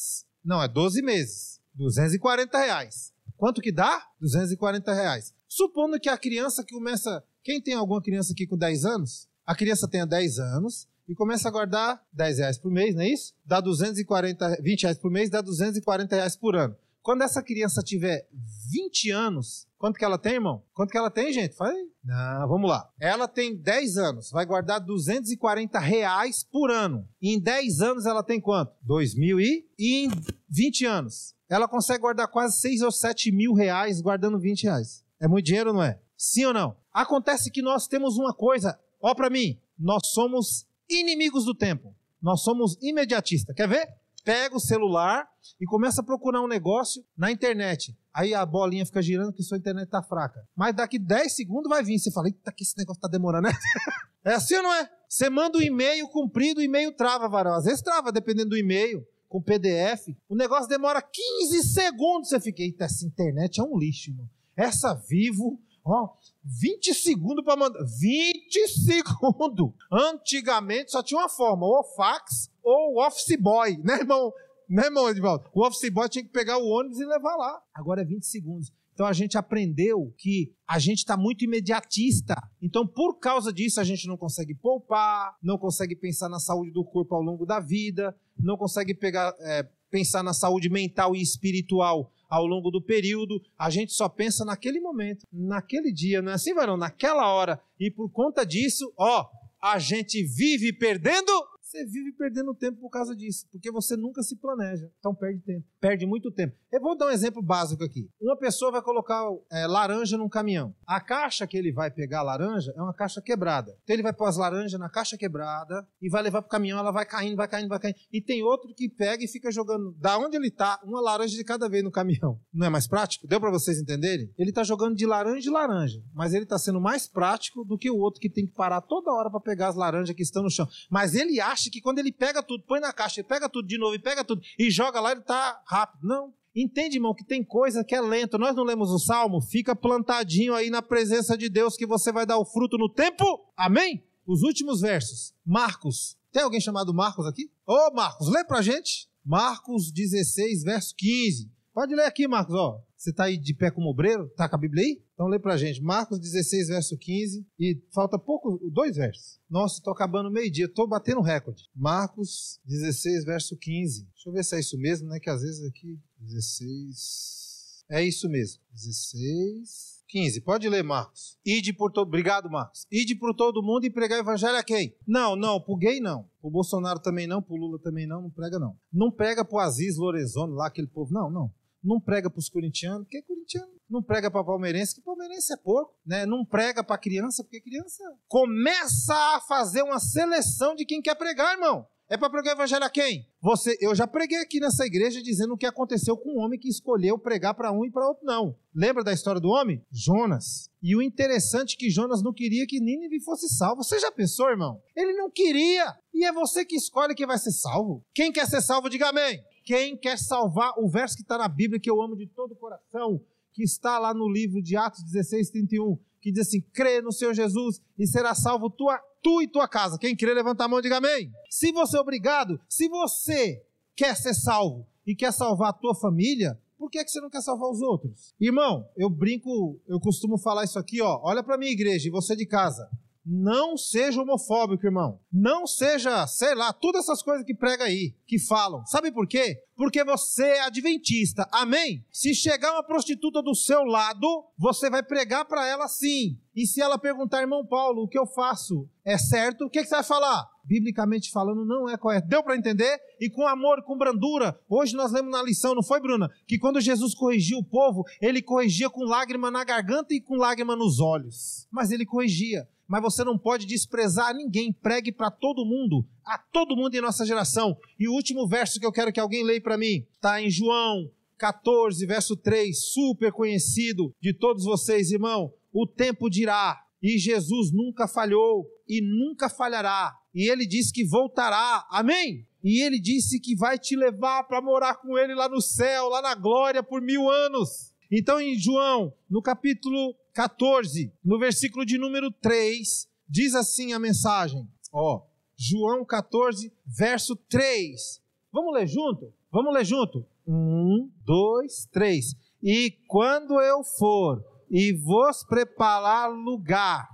Não, é 12 meses. 240 reais. Quanto que dá? 240 reais. Supondo que a criança que começa. Quem tem alguma criança aqui com 10 anos? A criança tenha 10 anos e começa a guardar 10 reais por mês, não é isso? Dá 240, 20 reais por mês, dá 240 reais por ano. Quando essa criança tiver 20 anos, quanto que ela tem, irmão? Quanto que ela tem, gente? Fala aí. Não, vamos lá. Ela tem 10 anos, vai guardar 240 reais por ano. E em 10 anos ela tem quanto? 2 mil e... E em 20 anos? Ela consegue guardar quase 6 ou 7 mil reais guardando 20 reais. É muito dinheiro, não é? Sim ou não? Acontece que nós temos uma coisa, ó para mim, nós somos inimigos do tempo. Nós somos imediatistas. Quer ver? pega o celular e começa a procurar um negócio na internet. Aí a bolinha fica girando porque sua internet tá fraca. Mas daqui 10 segundos vai vir. Você fala, eita, que esse negócio tá demorando, né? é assim ou não é? Você manda um e-mail comprido, o e-mail trava, varão. Às vezes trava, dependendo do e-mail, com PDF. O negócio demora 15 segundos. Você fica, eita, essa internet é um lixo, mano. Essa Vivo, ó, 20 segundos para mandar. 20 segundos! Antigamente só tinha uma forma, ou fax ou office boy, né, irmão? Né, irmão Edvaldo? O office boy tinha que pegar o ônibus e levar lá. Agora é 20 segundos. Então a gente aprendeu que a gente está muito imediatista. Então, por causa disso, a gente não consegue poupar, não consegue pensar na saúde do corpo ao longo da vida, não consegue pegar, é, pensar na saúde mental e espiritual ao longo do período. A gente só pensa naquele momento, naquele dia, não é assim, varão? Naquela hora. E por conta disso, ó, a gente vive perdendo você vive perdendo tempo por causa disso, porque você nunca se planeja. Então perde tempo, perde muito tempo. Eu vou dar um exemplo básico aqui. Uma pessoa vai colocar é, laranja num caminhão. A caixa que ele vai pegar a laranja é uma caixa quebrada. Então ele vai pôr as laranjas na caixa quebrada e vai levar para o caminhão, ela vai caindo, vai caindo, vai caindo. E tem outro que pega e fica jogando, da onde ele está, uma laranja de cada vez no caminhão. Não é mais prático? Deu para vocês entenderem? Ele está jogando de laranja em laranja, mas ele está sendo mais prático do que o outro que tem que parar toda hora para pegar as laranjas que estão no chão. Mas ele acha acha que quando ele pega tudo, põe na caixa, ele pega tudo de novo e pega tudo e joga lá, ele está rápido. Não. Entende, irmão, que tem coisa que é lento. Nós não lemos o salmo? Fica plantadinho aí na presença de Deus que você vai dar o fruto no tempo. Amém? Os últimos versos. Marcos. Tem alguém chamado Marcos aqui? Ô, Marcos, lê pra gente. Marcos 16, verso 15. Pode ler aqui, Marcos, ó. Você está aí de pé como obreiro? Está com a Bíblia aí? Então lê para a gente. Marcos 16, verso 15. E falta pouco, dois versos. Nossa, estou acabando meio-dia. Estou batendo recorde. Marcos 16, verso 15. Deixa eu ver se é isso mesmo, né? Que às vezes aqui. 16. É isso mesmo. 16. 15. Pode ler, Marcos. Ide por todo. Obrigado, Marcos. Ide por todo mundo e pregar evangelho a quem? Não, não, pro gay não. O Bolsonaro também não, pro Lula também não, não prega não. Não prega pro Aziz Lorenzoni lá, aquele povo. Não, não. Não prega pros corintianos, porque é corintiano. Não prega para palmeirense, que palmeirense é porco, né? Não prega para criança, porque criança começa a fazer uma seleção de quem quer pregar, irmão. É para pregar o evangelho a quem? Você, eu já preguei aqui nessa igreja dizendo o que aconteceu com um homem que escolheu pregar para um e para outro não. Lembra da história do homem? Jonas. E o interessante é que Jonas não queria que Nínive fosse salvo. Você já pensou, irmão? Ele não queria. E é você que escolhe quem vai ser salvo. Quem quer ser salvo, diga amém. Quem quer salvar o verso que está na Bíblia que eu amo de todo o coração, que está lá no livro de Atos 16, 31, que diz assim: crê no Senhor Jesus e será salvo tua tu e tua casa. Quem crê, levanta a mão e diga amém. Se você é obrigado, se você quer ser salvo e quer salvar a tua família, por que, é que você não quer salvar os outros? Irmão, eu brinco, eu costumo falar isso aqui, ó. Olha para minha igreja e você de casa. Não seja homofóbico, irmão. Não seja, sei lá, todas essas coisas que prega aí, que falam. Sabe por quê? Porque você é adventista. Amém? Se chegar uma prostituta do seu lado, você vai pregar para ela sim. E se ela perguntar, irmão Paulo, o que eu faço é certo? O que, que você vai falar? Biblicamente falando, não é correto. Deu para entender? E com amor, com brandura. Hoje nós lemos na lição, não foi, Bruna? Que quando Jesus corrigia o povo, ele corrigia com lágrima na garganta e com lágrima nos olhos. Mas ele corrigia mas você não pode desprezar ninguém. Pregue para todo mundo, a todo mundo em nossa geração. E o último verso que eu quero que alguém leia para mim está em João 14, verso 3, super conhecido de todos vocês, irmão. O tempo dirá, e Jesus nunca falhou e nunca falhará. E ele disse que voltará. Amém? E ele disse que vai te levar para morar com ele lá no céu, lá na glória por mil anos. Então, em João, no capítulo 14, no versículo de número 3, diz assim a mensagem. Ó, João 14, verso 3. Vamos ler junto? Vamos ler junto? Um, dois, três. E quando eu for e vos preparar lugar,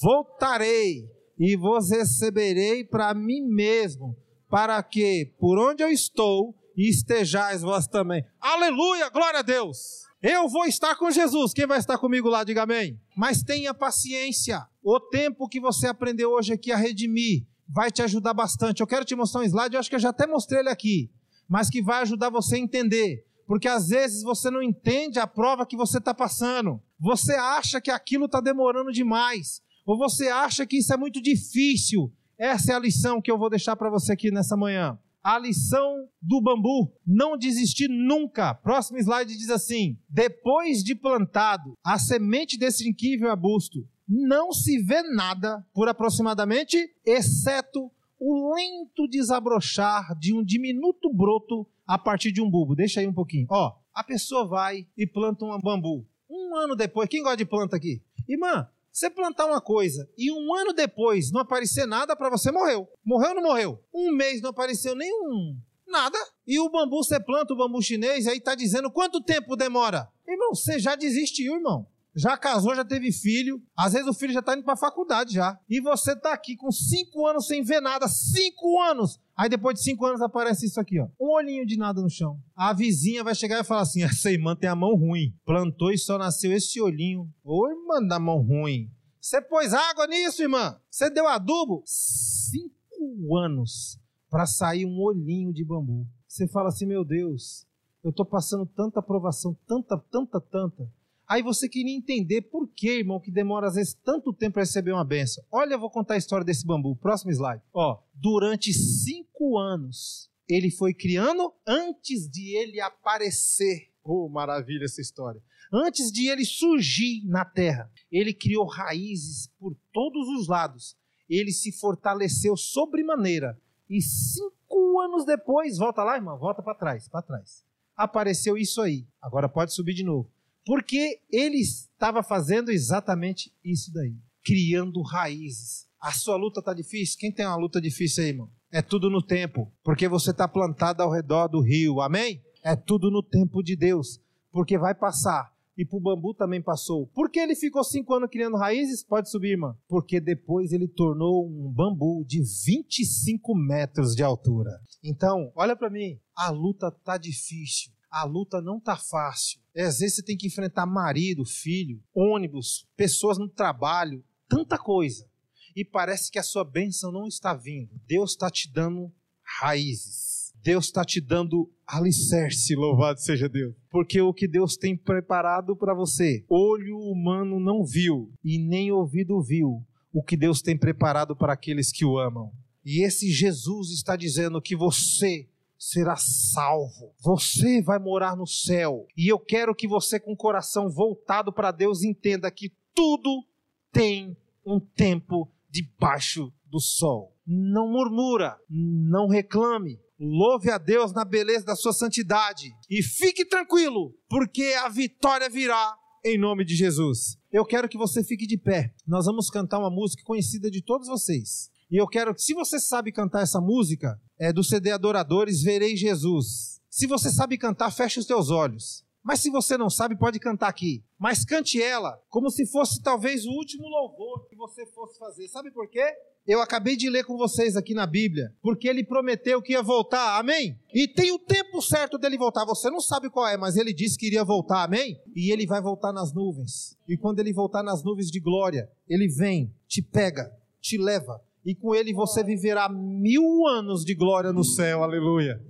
voltarei e vos receberei para mim mesmo, para que por onde eu estou estejais vós também. Aleluia, glória a Deus. Eu vou estar com Jesus. Quem vai estar comigo lá? Diga amém. Mas tenha paciência. O tempo que você aprendeu hoje aqui a redimir vai te ajudar bastante. Eu quero te mostrar um slide, eu acho que eu já até mostrei ele aqui, mas que vai ajudar você a entender. Porque às vezes você não entende a prova que você está passando. Você acha que aquilo está demorando demais. Ou você acha que isso é muito difícil. Essa é a lição que eu vou deixar para você aqui nessa manhã a lição do bambu, não desistir nunca. Próximo slide diz assim: depois de plantado a semente desse incrível arbusto, não se vê nada por aproximadamente, exceto o lento desabrochar de um diminuto broto a partir de um bulbo. Deixa aí um pouquinho. Ó, a pessoa vai e planta um bambu. Um ano depois, quem gosta de planta aqui? Irmã, você plantar uma coisa e um ano depois não aparecer nada para você, morreu. Morreu ou não morreu? Um mês não apareceu nenhum. Nada. E o bambu, você planta o bambu chinês, aí tá dizendo quanto tempo demora? Irmão, você já desistiu, irmão já casou, já teve filho, às vezes o filho já está indo para faculdade já. E você está aqui com cinco anos sem ver nada, cinco anos. Aí depois de cinco anos aparece isso aqui, ó, um olhinho de nada no chão. A vizinha vai chegar e falar assim: essa irmã tem a mão ruim, plantou e só nasceu esse olhinho. Ô irmã da mão ruim, você pôs água nisso, irmã? Você deu adubo? Cinco anos para sair um olhinho de bambu. Você fala assim, meu Deus, eu estou passando tanta aprovação, tanta, tanta, tanta Aí você queria entender por que, irmão, que demora às vezes tanto tempo para receber uma benção. Olha, eu vou contar a história desse bambu. Próximo slide. Ó, durante cinco anos ele foi criando antes de ele aparecer. Oh, maravilha essa história. Antes de ele surgir na terra, ele criou raízes por todos os lados. Ele se fortaleceu sobremaneira. E cinco anos depois, volta lá, irmão, volta para trás, para trás. Apareceu isso aí. Agora pode subir de novo. Porque ele estava fazendo exatamente isso daí, criando raízes. A sua luta está difícil? Quem tem uma luta difícil aí, irmão? É tudo no tempo, porque você está plantado ao redor do rio, amém? É tudo no tempo de Deus, porque vai passar. E para o bambu também passou. Por que ele ficou cinco anos criando raízes? Pode subir, irmão. Porque depois ele tornou um bambu de 25 metros de altura. Então, olha para mim, a luta tá difícil a luta não tá fácil. É, às vezes você tem que enfrentar marido, filho, ônibus, pessoas no trabalho, tanta coisa. E parece que a sua bênção não está vindo. Deus está te dando raízes. Deus está te dando alicerce, louvado seja Deus. Porque o que Deus tem preparado para você, olho humano não viu e nem ouvido viu o que Deus tem preparado para aqueles que o amam. E esse Jesus está dizendo que você será salvo. Você vai morar no céu. E eu quero que você, com o coração voltado para Deus, entenda que tudo tem um tempo debaixo do sol. Não murmura, não reclame. Louve a Deus na beleza da sua santidade. E fique tranquilo, porque a vitória virá em nome de Jesus. Eu quero que você fique de pé. Nós vamos cantar uma música conhecida de todos vocês. E eu quero que, se você sabe cantar essa música, é do CD Adoradores, Verei Jesus. Se você sabe cantar, feche os teus olhos. Mas se você não sabe, pode cantar aqui. Mas cante ela como se fosse talvez o último louvor que você fosse fazer. Sabe por quê? Eu acabei de ler com vocês aqui na Bíblia, porque ele prometeu que ia voltar, amém? E tem o tempo certo dele voltar, você não sabe qual é, mas ele disse que iria voltar, amém? E ele vai voltar nas nuvens. E quando ele voltar nas nuvens de glória, ele vem, te pega, te leva e com ele você viverá mil anos de glória no céu, aleluia.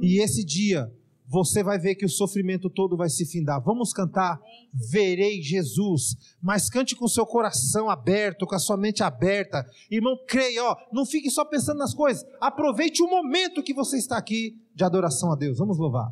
E esse dia você vai ver que o sofrimento todo vai se findar. Vamos cantar Verei Jesus, mas cante com seu coração aberto, com a sua mente aberta. Irmão, creia, ó, não fique só pensando nas coisas. Aproveite o momento que você está aqui de adoração a Deus. Vamos louvar.